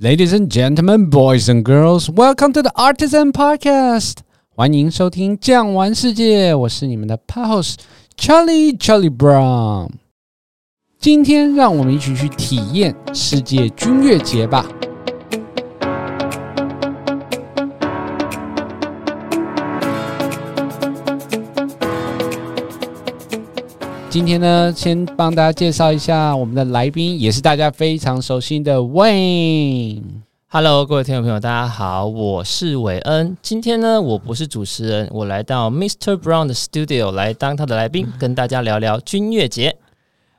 Ladies and gentlemen, boys and girls, welcome to the Artisan Podcast。欢迎收听《酱玩世界》，我是你们的 host Charlie Charlie Brown。今天让我们一起去体验世界军乐节吧。 今天呢，先帮大家介绍一下我们的来宾，也是大家非常熟悉的 Wayne。Hello，各位听众朋友，大家好，我是韦恩。今天呢，我不是主持人，我来到 Mr. Brown 的 Studio 来当他的来宾，跟大家聊聊军乐节。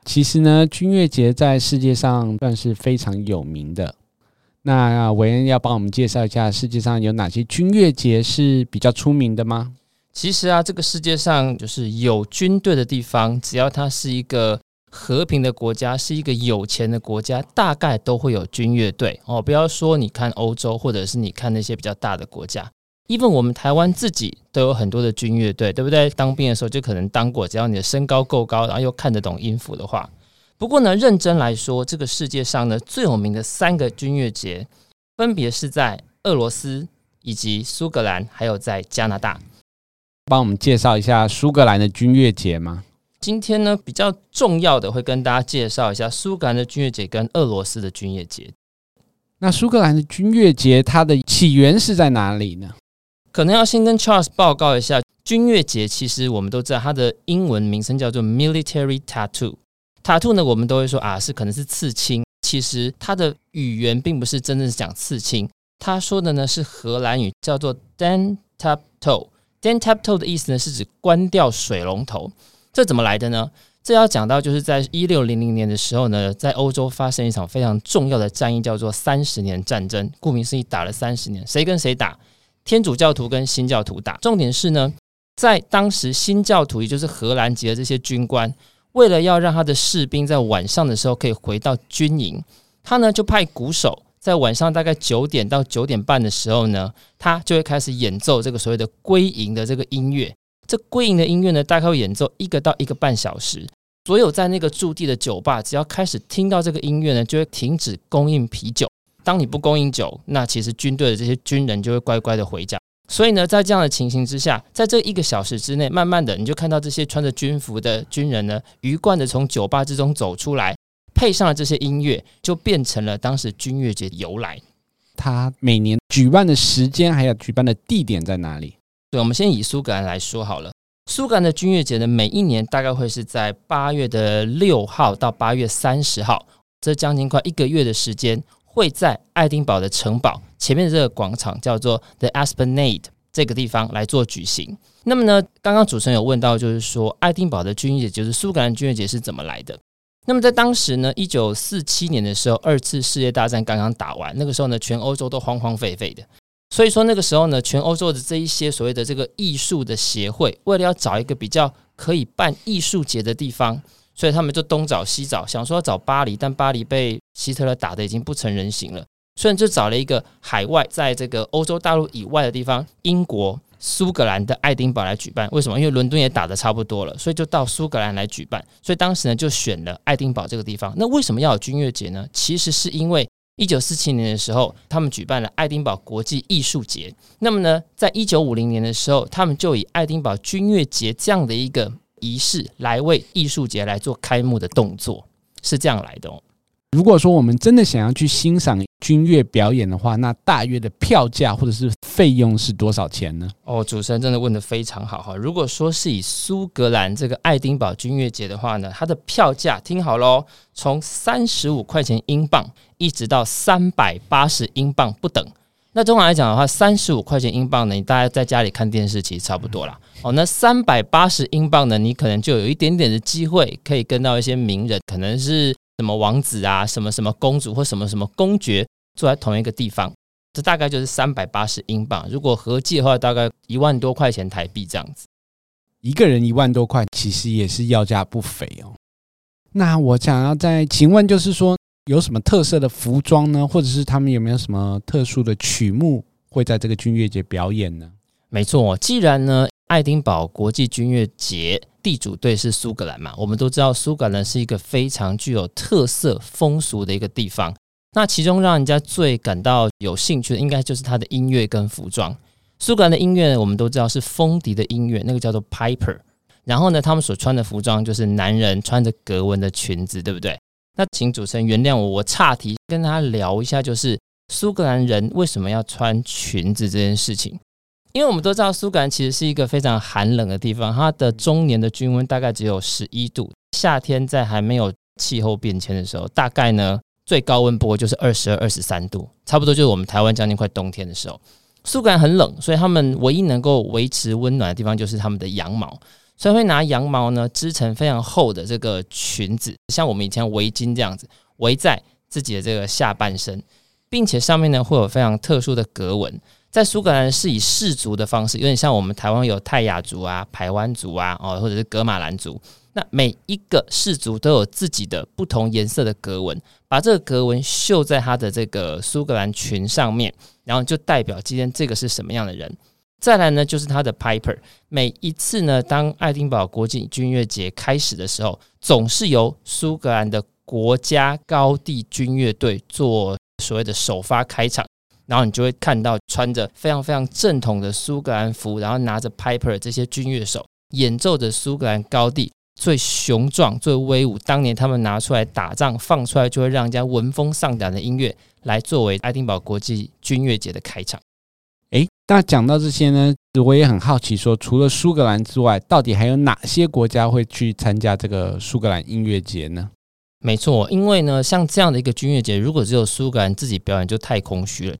其实呢，军乐节在世界上算是非常有名的。那韦恩要帮我们介绍一下世界上有哪些军乐节是比较出名的吗？其实啊，这个世界上就是有军队的地方，只要它是一个和平的国家，是一个有钱的国家，大概都会有军乐队哦。不要说你看欧洲，或者是你看那些比较大的国家，even 我们台湾自己都有很多的军乐队，对不对？当兵的时候就可能当过，只要你的身高够高，然后又看得懂音符的话。不过呢，认真来说，这个世界上呢最有名的三个军乐节，分别是在俄罗斯、以及苏格兰，还有在加拿大。帮我们介绍一下苏格兰的军乐节吗？今天呢，比较重要的会跟大家介绍一下苏格兰的军乐节跟俄罗斯的军乐节。那苏格兰的军乐节它的起源是在哪里呢？可能要先跟 Charles 报告一下，军乐节其实我们都知道它的英文名称叫做 Military Tattoo。Tattoo 呢，我们都会说啊，是可能是刺青。其实它的语言并不是真正是讲刺青，他说的呢是荷兰语，叫做 Den Tap Toe。Then tap to 的意思呢，是指关掉水龙头。这怎么来的呢？这要讲到就是在一六零零年的时候呢，在欧洲发生一场非常重要的战役，叫做三十年战争。顾名思义，打了三十年，谁跟谁打？天主教徒跟新教徒打。重点是呢，在当时新教徒，也就是荷兰籍的这些军官，为了要让他的士兵在晚上的时候可以回到军营，他呢就派鼓手。在晚上大概九点到九点半的时候呢，他就会开始演奏这个所谓的归营的这个音乐。这归营的音乐呢，大概会演奏一个到一个半小时。所有在那个驻地的酒吧，只要开始听到这个音乐呢，就会停止供应啤酒。当你不供应酒，那其实军队的这些军人就会乖乖的回家。所以呢，在这样的情形之下，在这一个小时之内，慢慢的你就看到这些穿着军服的军人呢，鱼贯的从酒吧之中走出来。配上了这些音乐，就变成了当时军乐节的由来。它每年举办的时间还有举办的地点在哪里？对，我们先以苏格兰来说好了。苏格兰的军乐节呢，每一年大概会是在八月的六号到八月三十号，这将近快一个月的时间，会在爱丁堡的城堡前面的这个广场叫做 The Esplanade 这个地方来做举行。那么呢，刚刚主持人有问到，就是说爱丁堡的军乐节，就是苏格兰军乐节是怎么来的？那么在当时呢，一九四七年的时候，二次世界大战刚刚打完，那个时候呢，全欧洲都荒荒废废的。所以说那个时候呢，全欧洲的这一些所谓的这个艺术的协会，为了要找一个比较可以办艺术节的地方，所以他们就东找西找，想说要找巴黎，但巴黎被希特勒打得已经不成人形了，所以就找了一个海外，在这个欧洲大陆以外的地方，英国。苏格兰的爱丁堡来举办，为什么？因为伦敦也打得差不多了，所以就到苏格兰来举办。所以当时呢，就选了爱丁堡这个地方。那为什么要有军乐节呢？其实是因为一九四七年的时候，他们举办了爱丁堡国际艺术节。那么呢，在一九五零年的时候，他们就以爱丁堡军乐节这样的一个仪式来为艺术节来做开幕的动作，是这样来的哦。如果说我们真的想要去欣赏军乐表演的话，那大约的票价或者是费用是多少钱呢？哦，主持人真的问得非常好哈。如果说是以苏格兰这个爱丁堡军乐节的话呢，它的票价听好喽，从三十五块钱英镑一直到三百八十英镑不等。那通常来讲的话，三十五块钱英镑呢，你大家在家里看电视其实差不多啦。哦，那三百八十英镑呢，你可能就有一点点的机会可以跟到一些名人，可能是。什么王子啊，什么什么公主或什么什么公爵坐在同一个地方，这大概就是三百八十英镑。如果合计的话，大概一万多块钱台币这样子。一个人一万多块，其实也是要价不菲哦。那我想要再请问，就是说有什么特色的服装呢？或者是他们有没有什么特殊的曲目会在这个军乐节表演呢？没错，既然呢，爱丁堡国际军乐节。地主队是苏格兰嘛？我们都知道苏格兰是一个非常具有特色风俗的一个地方。那其中让人家最感到有兴趣的，应该就是它的音乐跟服装。苏格兰的音乐呢我们都知道是风笛的音乐，那个叫做 piper。然后呢，他们所穿的服装就是男人穿着格纹的裙子，对不对？那请主持人原谅我，我岔题跟大家聊一下，就是苏格兰人为什么要穿裙子这件事情。因为我们都知道苏格兰其实是一个非常寒冷的地方，它的中年的均温大概只有十一度，夏天在还没有气候变迁的时候，大概呢最高温不过就是二十二、二十三度，差不多就是我们台湾将近快冬天的时候。苏格兰很冷，所以他们唯一能够维持温暖的地方就是他们的羊毛。所以会拿羊毛呢织成非常厚的这个裙子，像我们以前围巾这样子围在自己的这个下半身，并且上面呢会有非常特殊的格纹。在苏格兰是以氏族的方式，有点像我们台湾有泰雅族啊、排湾族啊，哦，或者是格玛兰族。那每一个氏族都有自己的不同颜色的格纹，把这个格纹绣在他的这个苏格兰裙上面，然后就代表今天这个是什么样的人。再来呢，就是他的 Piper。每一次呢，当爱丁堡国际军乐节开始的时候，总是由苏格兰的国家高地军乐队做所谓的首发开场，然后你就会看到穿着非常非常正统的苏格兰服，然后拿着 Piper 这些军乐手演奏着苏格兰高地最雄壮、最威武，当年他们拿出来打仗放出来就会让人家闻风丧胆的音乐，来作为爱丁堡国际军乐节的开场。诶，那讲到这些呢，我也很好奇说，说除了苏格兰之外，到底还有哪些国家会去参加这个苏格兰音乐节呢？没错，因为呢，像这样的一个军乐节，如果只有苏格兰自己表演，就太空虚了。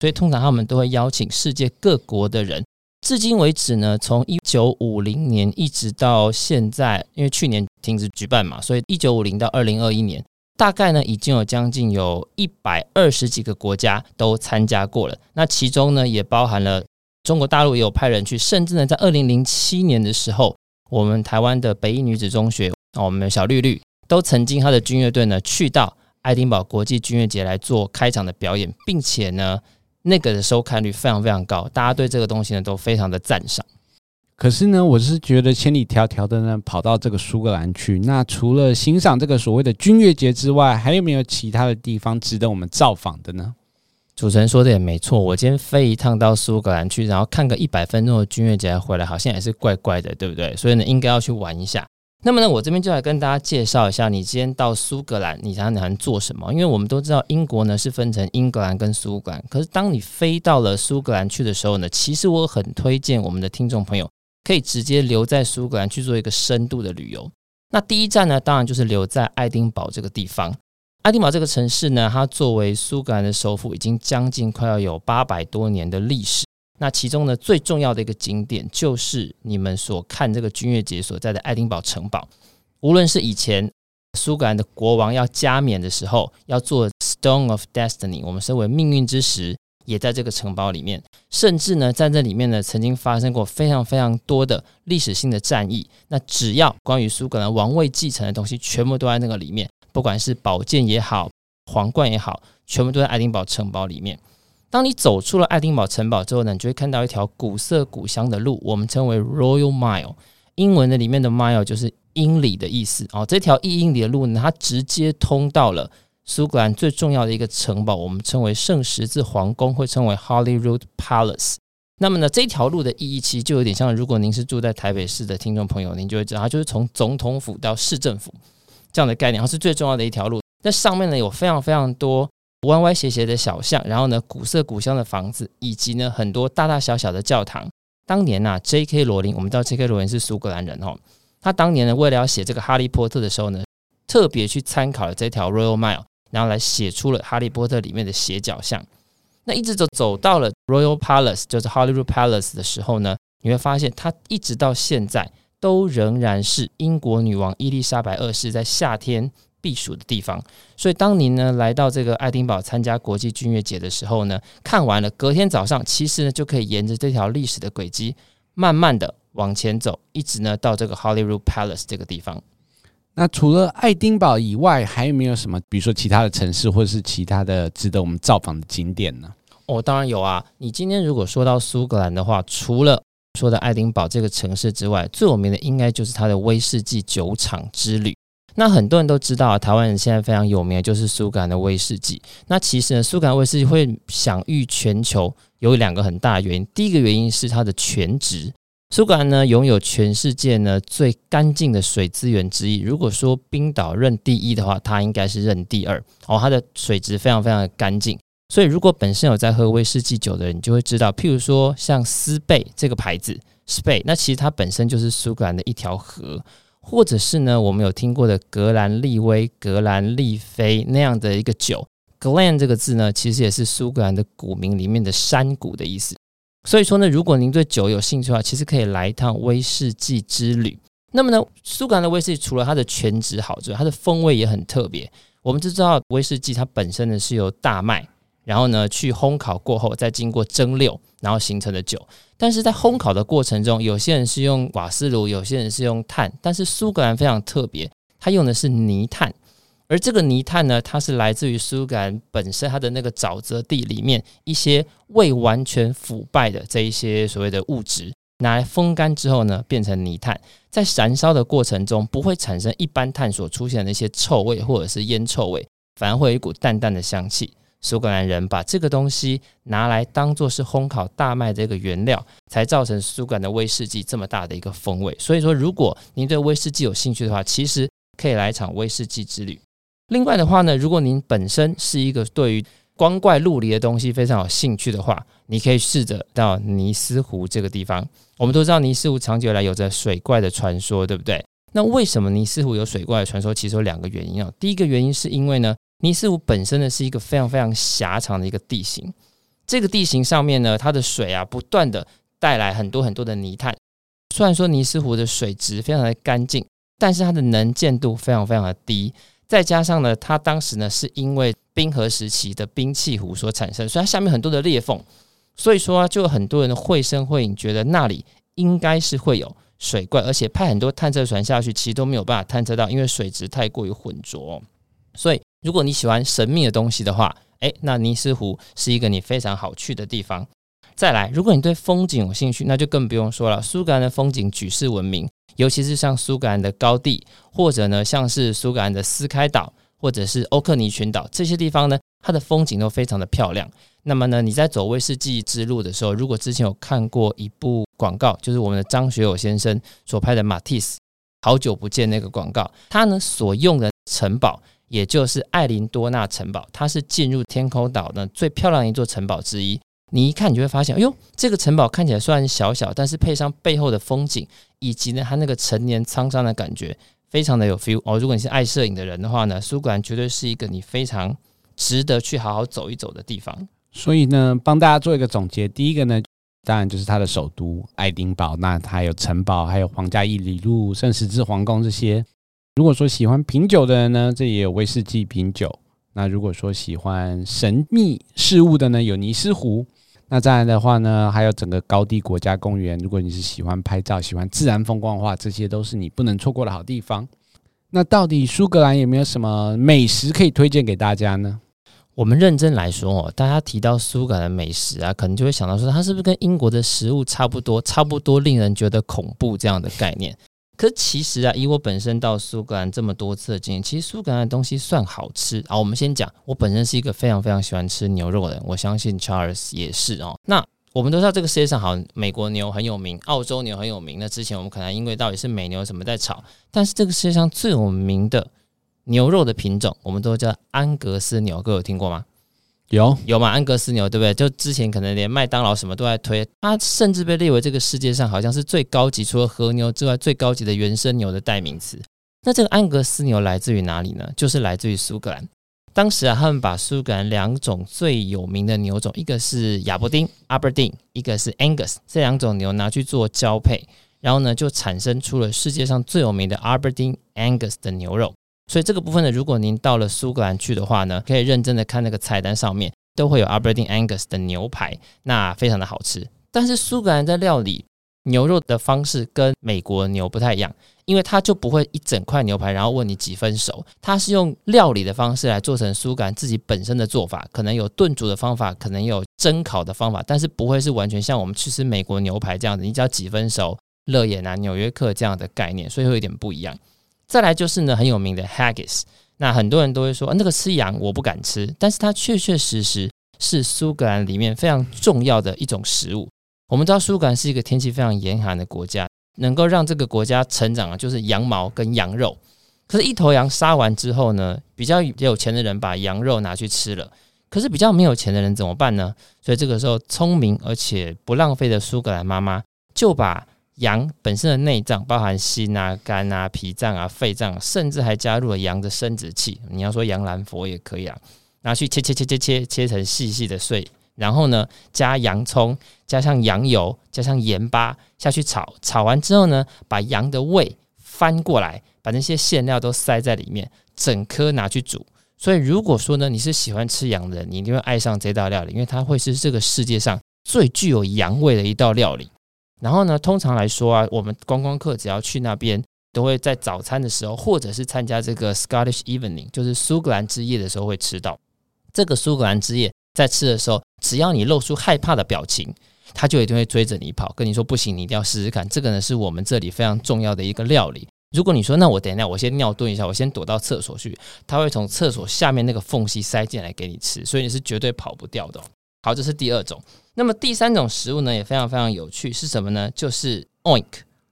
所以通常他们都会邀请世界各国的人。至今为止呢，从一九五零年一直到现在，因为去年停止举办嘛，所以一九五零到二零二一年。大概呢，已经有将近有一百二十几个国家都参加过了。那其中呢，也包含了中国大陆也有派人去，甚至呢，在二零零七年的时候，我们台湾的北一女子中学，我们的小绿绿都曾经他的军乐队呢去到爱丁堡国际军乐节来做开场的表演，并且呢，那个的收看率非常非常高，大家对这个东西呢都非常的赞赏。可是呢，我是觉得千里迢迢的呢跑到这个苏格兰去，那除了欣赏这个所谓的军乐节之外，还有没有其他的地方值得我们造访的呢？主持人说的也没错，我今天飞一趟到苏格兰去，然后看个一百分钟的军乐节回来，好像也是怪怪的，对不对？所以呢，应该要去玩一下。那么呢，我这边就来跟大家介绍一下，你今天到苏格兰，你才能做什么？因为我们都知道英国呢是分成英格兰跟苏格兰，可是当你飞到了苏格兰去的时候呢，其实我很推荐我们的听众朋友。可以直接留在苏格兰去做一个深度的旅游。那第一站呢，当然就是留在爱丁堡这个地方。爱丁堡这个城市呢，它作为苏格兰的首府，已经将近快要有八百多年的历史。那其中呢，最重要的一个景点就是你们所看这个军乐节所在的爱丁堡城堡。无论是以前苏格兰的国王要加冕的时候，要做 Stone of Destiny，我们称为命运之石。也在这个城堡里面，甚至呢，在这里面呢，曾经发生过非常非常多的历史性的战役。那只要关于苏格兰王位继承的东西，全部都在那个里面，不管是宝剑也好，皇冠也好，全部都在爱丁堡城堡里面。当你走出了爱丁堡城堡之后呢，你就会看到一条古色古香的路，我们称为 Royal Mile，英文的里面的 mile 就是英里的意思哦。这条一英里的路呢，它直接通到了。苏格兰最重要的一个城堡，我们称为圣十字皇宫，会称为 Holyrood Palace。那么呢，这条路的意义其实就有点像，如果您是住在台北市的听众朋友，您就会知道，它就是从总统府到市政府这样的概念，它是最重要的一条路。那上面呢，有非常非常多歪歪斜斜的小巷，然后呢，古色古香的房子，以及呢，很多大大小小的教堂。当年啊，J.K. 罗琳，我们知道 J.K. 罗琳是苏格兰人哦，他当年呢，为了要写这个《哈利波特》的时候呢，特别去参考了这条 Royal Mile。然后来写出了《哈利波特》里面的斜角巷。那一直走走到了 Royal Palace，就是 Holyrood Palace 的时候呢，你会发现它一直到现在都仍然是英国女王伊丽莎白二世在夏天避暑的地方。所以当您呢来到这个爱丁堡参加国际军乐节的时候呢，看完了，隔天早上其实呢就可以沿着这条历史的轨迹，慢慢的往前走，一直呢到这个 Holyrood Palace 这个地方。那除了爱丁堡以外，还有没有什么？比如说其他的城市，或者是其他的值得我们造访的景点呢？哦，当然有啊！你今天如果说到苏格兰的话，除了说的爱丁堡这个城市之外，最有名的应该就是它的威士忌酒厂之旅。那很多人都知道，台湾人现在非常有名的就是苏格兰的威士忌。那其实呢，苏格兰威士忌会享誉全球，有两个很大的原因。第一个原因是它的全值，苏格兰呢拥有全世界呢最干净的水资源之一。如果说冰岛认第一的话，它应该是认第二哦。它的水质非常非常的干净，所以如果本身有在喝威士忌酒的人，就会知道，譬如说像斯贝这个牌子，Spey，那其实它本身就是苏格兰的一条河。或者是呢，我们有听过的格兰利威、格兰利菲那样的一个酒，Glen 这个字呢，其实也是苏格兰的古名里面的山谷的意思。所以说呢，如果您对酒有兴趣的话，其实可以来一趟威士忌之旅。那么呢，苏格兰的威士忌除了它的泉质好之外，它的风味也很特别。我们就知道威士忌它本身呢是由大麦。然后呢，去烘烤过后，再经过蒸馏，然后形成的酒。但是在烘烤的过程中，有些人是用瓦斯炉，有些人是用炭。但是苏格兰非常特别，它用的是泥炭。而这个泥炭呢，它是来自于苏格兰本身它的那个沼泽地里面一些未完全腐败的这一些所谓的物质，拿来风干之后呢，变成泥炭。在燃烧的过程中，不会产生一般炭所出现的一些臭味或者是烟臭味，反而会有一股淡淡的香气。苏格兰人把这个东西拿来当做是烘烤大麦的一个原料，才造成苏格兰的威士忌这么大的一个风味。所以说，如果您对威士忌有兴趣的话，其实可以来一场威士忌之旅。另外的话呢，如果您本身是一个对于光怪陆离的东西非常有兴趣的话，你可以试着到尼斯湖这个地方。我们都知道尼斯湖长久以来有着水怪的传说，对不对？那为什么尼斯湖有水怪的传说？其实有两个原因啊。第一个原因是因为呢。尼斯湖本身呢是一个非常非常狭长的一个地形，这个地形上面呢，它的水啊不断的带来很多很多的泥炭。虽然说尼斯湖的水质非常的干净，但是它的能见度非常非常的低。再加上呢，它当时呢是因为冰河时期的冰碛湖所产生，所以它下面很多的裂缝，所以说，就有很多人绘声绘影，觉得那里应该是会有水怪，而且派很多探测船下去，其实都没有办法探测到，因为水质太过于浑浊，所以。如果你喜欢神秘的东西的话，诶，那尼斯湖是一个你非常好去的地方。再来，如果你对风景有兴趣，那就更不用说了。苏格兰的风景举世闻名，尤其是像苏格兰的高地，或者呢，像是苏格兰的斯开岛，或者是欧克尼群岛这些地方呢，它的风景都非常的漂亮。那么呢，你在走威士忌之路的时候，如果之前有看过一部广告，就是我们的张学友先生所拍的《马蒂斯》，好久不见那个广告，他呢所用的城堡。也就是艾琳多纳城堡，它是进入天空岛呢最漂亮的一座城堡之一。你一看，你就会发现，哎呦，这个城堡看起来虽然小小，但是配上背后的风景，以及呢它那个陈年沧桑的感觉，非常的有 feel 哦。如果你是爱摄影的人的话呢，苏格兰绝对是一个你非常值得去好好走一走的地方。所以呢，帮大家做一个总结，第一个呢，当然就是它的首都爱丁堡，那它还有城堡，还有皇家伊里路、圣十字皇宫这些。如果说喜欢品酒的人呢，这也有威士忌品酒。那如果说喜欢神秘事物的呢，有尼斯湖。那再来的话呢，还有整个高地国家公园。如果你是喜欢拍照、喜欢自然风光的话，这些都是你不能错过的好地方。那到底苏格兰有没有什么美食可以推荐给大家呢？我们认真来说哦，大家提到苏格兰美食啊，可能就会想到说，它是不是跟英国的食物差不多，差不多令人觉得恐怖这样的概念？可是其实啊，以我本身到苏格兰这么多次的经验，其实苏格兰的东西算好吃。好，我们先讲，我本身是一个非常非常喜欢吃牛肉的人，我相信 Charles 也是哦。那我们都知道这个世界上好，美国牛很有名，澳洲牛很有名。那之前我们可能因为到底是美牛什么在炒，但是这个世界上最有名的牛肉的品种，我们都叫安格斯牛，各位有听过吗？有有吗？安格斯牛对不对？就之前可能连麦当劳什么都在推，它甚至被列为这个世界上好像是最高级，除了和牛之外最高级的原生牛的代名词。那这个安格斯牛来自于哪里呢？就是来自于苏格兰。当时啊，他们把苏格兰两种最有名的牛种，一个是亚伯丁 （Aberdeen），一个是 Angus，这两种牛拿去做交配，然后呢，就产生出了世界上最有名的 Aberdeen Angus 的牛肉。所以这个部分呢，如果您到了苏格兰去的话呢，可以认真的看那个菜单上面都会有 Aberdeen Angus 的牛排，那非常的好吃。但是苏格兰在料理牛肉的方式跟美国牛不太一样，因为它就不会一整块牛排然后问你几分熟，它是用料理的方式来做成苏格兰自己本身的做法，可能有炖煮的方法，可能有蒸烤的方法，但是不会是完全像我们去吃美国牛排这样子，你只要几分熟，乐眼啊、纽约客这样的概念，所以会有点不一样。再来就是呢很有名的 haggis，那很多人都会说那个吃羊我不敢吃，但是它确确实实是苏格兰里面非常重要的一种食物。我们知道苏格兰是一个天气非常严寒的国家，能够让这个国家成长的就是羊毛跟羊肉。可是，一头羊杀完之后呢，比较有钱的人把羊肉拿去吃了，可是比较没有钱的人怎么办呢？所以这个时候，聪明而且不浪费的苏格兰妈妈就把羊本身的内脏，包含心啊、肝啊、脾脏啊、肺脏，甚至还加入了羊的生殖器。你要说羊兰佛也可以啊，拿去切切切切切切成细细的碎。然后呢，加洋葱，加上羊油，加上盐巴下去炒，炒完之后呢，把羊的胃翻过来，把那些馅料都塞在里面，整颗拿去煮。所以如果说呢，你是喜欢吃羊的人，你一定会爱上这道料理，因为它会是这个世界上最具有羊味的一道料理。然后呢，通常来说啊，我们观光客只要去那边，都会在早餐的时候，或者是参加这个 Scottish Evening，就是苏格兰之夜的时候会吃到这个苏格兰之夜。在吃的时候，只要你露出害怕的表情，他就一定会追着你跑，跟你说不行，你一定要试试看。这个呢，是我们这里非常重要的一个料理。如果你说那我等一下，我先尿遁一下，我先躲到厕所去，他会从厕所下面那个缝隙塞进来给你吃，所以你是绝对跑不掉的。好，这是第二种。那么第三种食物呢，也非常非常有趣，是什么呢？就是 Oink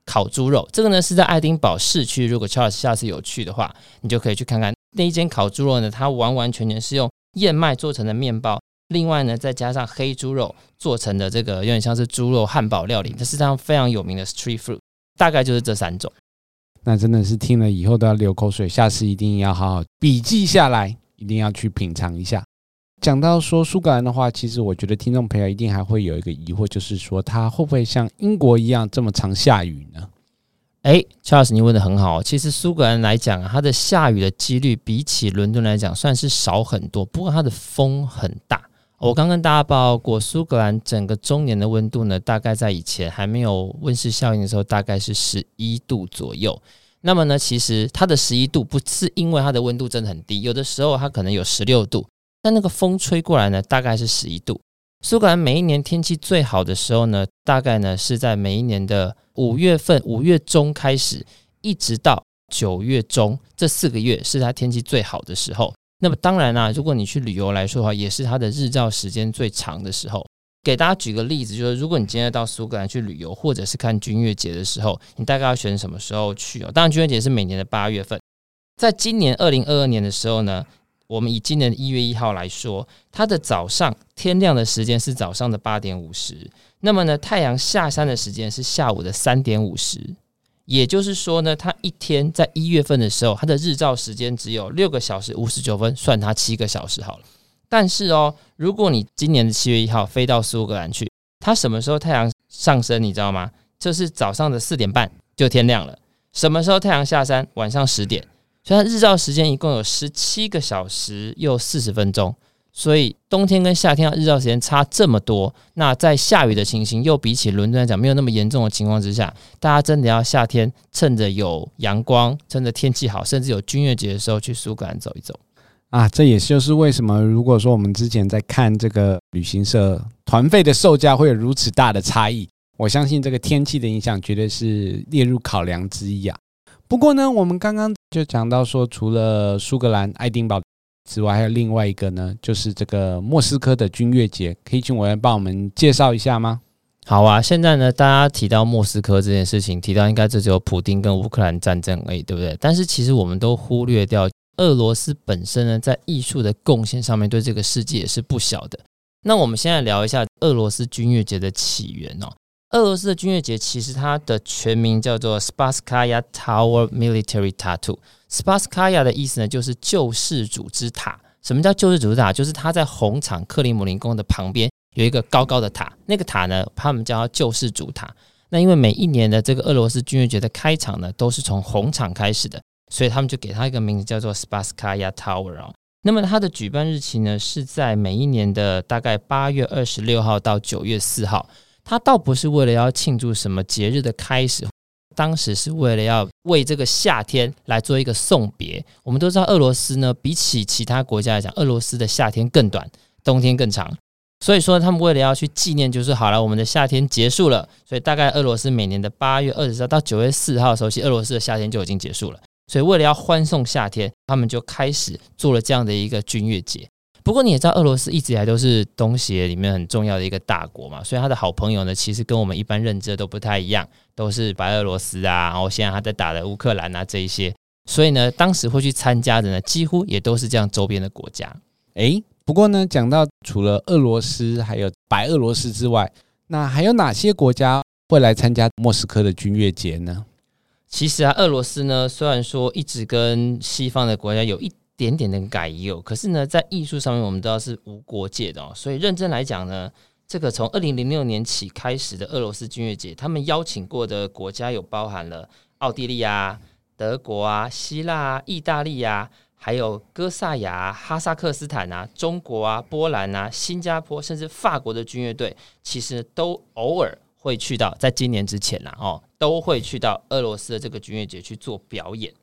烤猪肉。这个呢是在爱丁堡市区，如果 Charles 下次有去的话，你就可以去看看那一间烤猪肉呢，它完完全全是用燕麦做成的面包。另外呢，再加上黑猪肉做成的这个有点像是猪肉汉堡料理，这是这样非常有名的 street food，大概就是这三种。那真的是听了以后都要流口水，下次一定要好好笔记下来，一定要去品尝一下。讲到说苏格兰的话，其实我觉得听众朋友一定还会有一个疑惑，就是说它会不会像英国一样这么常下雨呢？哎，Charles，你问得很好。其实苏格兰来讲，它的下雨的几率比起伦敦来讲算是少很多，不过它的风很大。我刚跟大家报告过，苏格兰整个中年的温度呢，大概在以前还没有温室效应的时候，大概是十一度左右。那么呢，其实它的十一度不是因为它的温度真的很低，有的时候它可能有十六度，但那个风吹过来呢，大概是十一度。苏格兰每一年天气最好的时候呢，大概呢是在每一年的五月份，五月中开始，一直到九月中，这四个月是它天气最好的时候。那么当然啦、啊，如果你去旅游来说的话，也是它的日照时间最长的时候。给大家举个例子，就是如果你今天到苏格兰去旅游，或者是看君悦节的时候，你大概要选什么时候去哦？当然，君悦节是每年的八月份。在今年二零二二年的时候呢，我们以今年一月一号来说，它的早上天亮的时间是早上的八点五十，那么呢，太阳下山的时间是下午的三点五十。也就是说呢，它一天在一月份的时候，它的日照时间只有六个小时五十九分，算它七个小时好了。但是哦，如果你今年的七月一号飞到苏格兰去，它什么时候太阳上升，你知道吗？就是早上的四点半就天亮了。什么时候太阳下山？晚上十点。所以日照时间一共有十七个小时又四十分钟。所以冬天跟夏天日照时间差这么多，那在下雨的情形又比起伦敦来讲没有那么严重的情况之下，大家真的要夏天趁着有阳光、趁着天气好，甚至有君悦节的时候去苏格兰走一走啊！这也就是为什么如果说我们之前在看这个旅行社团费的售价会有如此大的差异，我相信这个天气的影响绝对是列入考量之一啊。不过呢，我们刚刚就讲到说，除了苏格兰爱丁堡。之外，还有另外一个呢，就是这个莫斯科的君悦节，可以请委员帮我们介绍一下吗？好啊，现在呢，大家提到莫斯科这件事情，提到应该这只有普丁跟乌克兰战争而已，对不对？但是其实我们都忽略掉俄罗斯本身呢，在艺术的贡献上面，对这个世界也是不小的。那我们现在聊一下俄罗斯军乐节的起源哦。俄罗斯的军乐节其实它的全名叫做 Spasskaya Tower Military Tattoo。Spasskaya 的意思呢，就是救世主之塔。什么叫救世主之塔？就是它在红场克里姆林宫的旁边有一个高高的塔，那个塔呢，他们叫救世主塔。那因为每一年的这个俄罗斯军乐节的开场呢，都是从红场开始的，所以他们就给它一个名字叫做 Spasskaya Tower 哦。那么它的举办日期呢，是在每一年的大概八月二十六号到九月四号。它倒不是为了要庆祝什么节日的开始，当时是为了要为这个夏天来做一个送别。我们都知道，俄罗斯呢，比起其他国家来讲，俄罗斯的夏天更短，冬天更长。所以说，他们为了要去纪念，就是好了，我们的夏天结束了。所以大概俄罗斯每年的八月二十号到九月四号的时候，其实俄罗斯的夏天就已经结束了。所以为了要欢送夏天，他们就开始做了这样的一个军乐节。不过你也知道，俄罗斯一直以来都是东协里面很重要的一个大国嘛，所以他的好朋友呢，其实跟我们一般认知的都不太一样，都是白俄罗斯啊，然后现在他在打的乌克兰啊这一些。所以呢，当时会去参加的呢，几乎也都是这样周边的国家。诶，不过呢，讲到除了俄罗斯还有白俄罗斯之外，那还有哪些国家会来参加莫斯科的军乐节呢？其实啊，俄罗斯呢，虽然说一直跟西方的国家有一点点的改友，可是呢，在艺术上面，我们知道是无国界的哦。所以认真来讲呢，这个从二零零六年起开始的俄罗斯军乐节，他们邀请过的国家有包含了奥地利啊、德国啊、希腊啊、意大利啊，还有哥萨亚、哈萨克斯坦啊、中国啊、波兰啊、新加坡，甚至法国的军乐队，其实都偶尔。会去到，在今年之前啦，哦，都会去到俄罗斯的这个军乐节去做表演。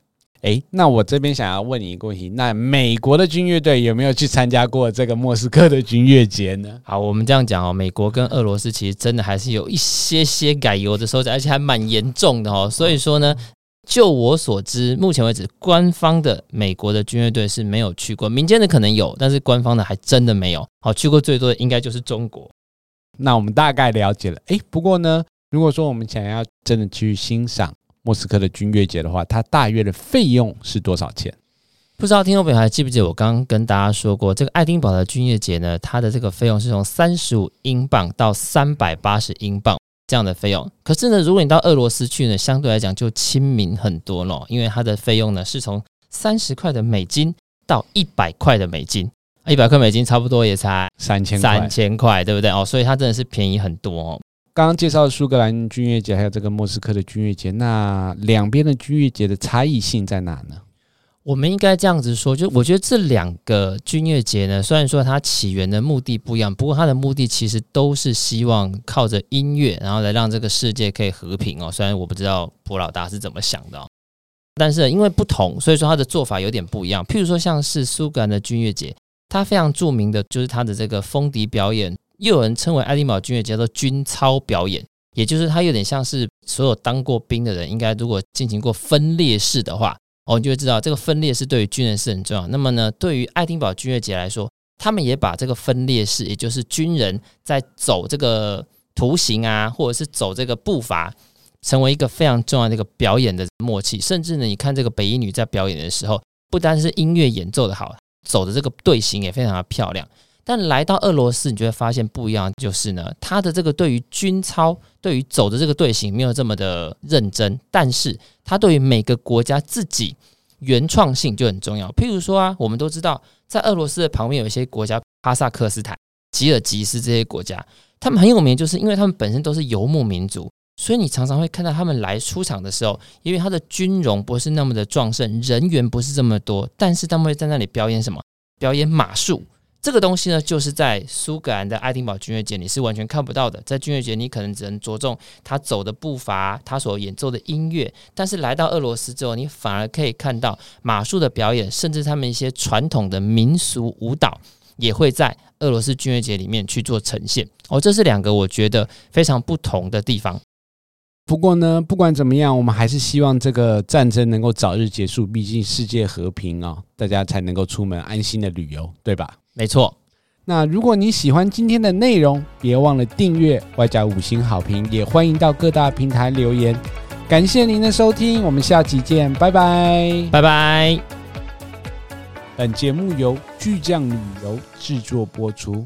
诶，那我这边想要问你一个问题：那美国的军乐队有没有去参加过这个莫斯科的军乐节呢？好，我们这样讲哦，美国跟俄罗斯其实真的还是有一些些改油的时候，而且还蛮严重的哦。所以说呢，就我所知，目前为止，官方的美国的军乐队是没有去过，民间的可能有，但是官方的还真的没有。好，去过最多的应该就是中国。那我们大概了解了，诶，不过呢，如果说我们想要真的去欣赏莫斯科的军乐节的话，它大约的费用是多少钱？不知道听众朋友还记不记得我刚刚跟大家说过，这个爱丁堡的军乐节呢，它的这个费用是从三十五英镑到三百八十英镑这样的费用。可是呢，如果你到俄罗斯去呢，相对来讲就亲民很多咯，因为它的费用呢是从三十块的美金到一百块的美金。一百块美金差不多也才三千三千块，对不对哦？所以它真的是便宜很多哦。刚刚介绍苏格兰军乐节，还有这个莫斯科的军乐节，那两边的军乐节的差异性在哪呢？我们应该这样子说，就我觉得这两个军乐节呢，虽然说它起源的目的不一样，不过它的目的其实都是希望靠着音乐，然后来让这个世界可以和平哦。虽然我不知道普老大是怎么想的，但是因为不同，所以说它的做法有点不一样。譬如说，像是苏格兰的军乐节。它非常著名的就是它的这个风笛表演，又有人称为爱丁堡军乐节叫做军操表演，也就是它有点像是所有当过兵的人应该如果进行过分列式的话，哦，你就会知道这个分列式对于军人是很重要。那么呢，对于爱丁堡军乐节来说，他们也把这个分列式，也就是军人在走这个图形啊，或者是走这个步伐，成为一个非常重要的一个表演的默契。甚至呢，你看这个北一女在表演的时候，不单是音乐演奏的好。走的这个队形也非常的漂亮，但来到俄罗斯，你就会发现不一样，就是呢，他的这个对于军操，对于走的这个队形没有这么的认真，但是他对于每个国家自己原创性就很重要。譬如说啊，我们都知道，在俄罗斯的旁边有一些国家，哈萨克斯坦、吉尔吉斯这些国家，他们很有名，就是因为他们本身都是游牧民族。所以你常常会看到他们来出场的时候，因为他的军容不是那么的壮盛，人员不是这么多，但是他们会在那里表演什么？表演马术。这个东西呢，就是在苏格兰的爱丁堡军乐节你是完全看不到的。在军乐节，你可能只能着重他走的步伐，他所演奏的音乐。但是来到俄罗斯之后，你反而可以看到马术的表演，甚至他们一些传统的民俗舞蹈也会在俄罗斯军乐节里面去做呈现。哦，这是两个我觉得非常不同的地方。不过呢，不管怎么样，我们还是希望这个战争能够早日结束。毕竟世界和平啊，大家才能够出门安心的旅游，对吧？没错。那如果你喜欢今天的内容，别忘了订阅，外加五星好评，也欢迎到各大平台留言。感谢您的收听，我们下期见，拜拜，拜拜。本节目由巨匠旅游制作播出。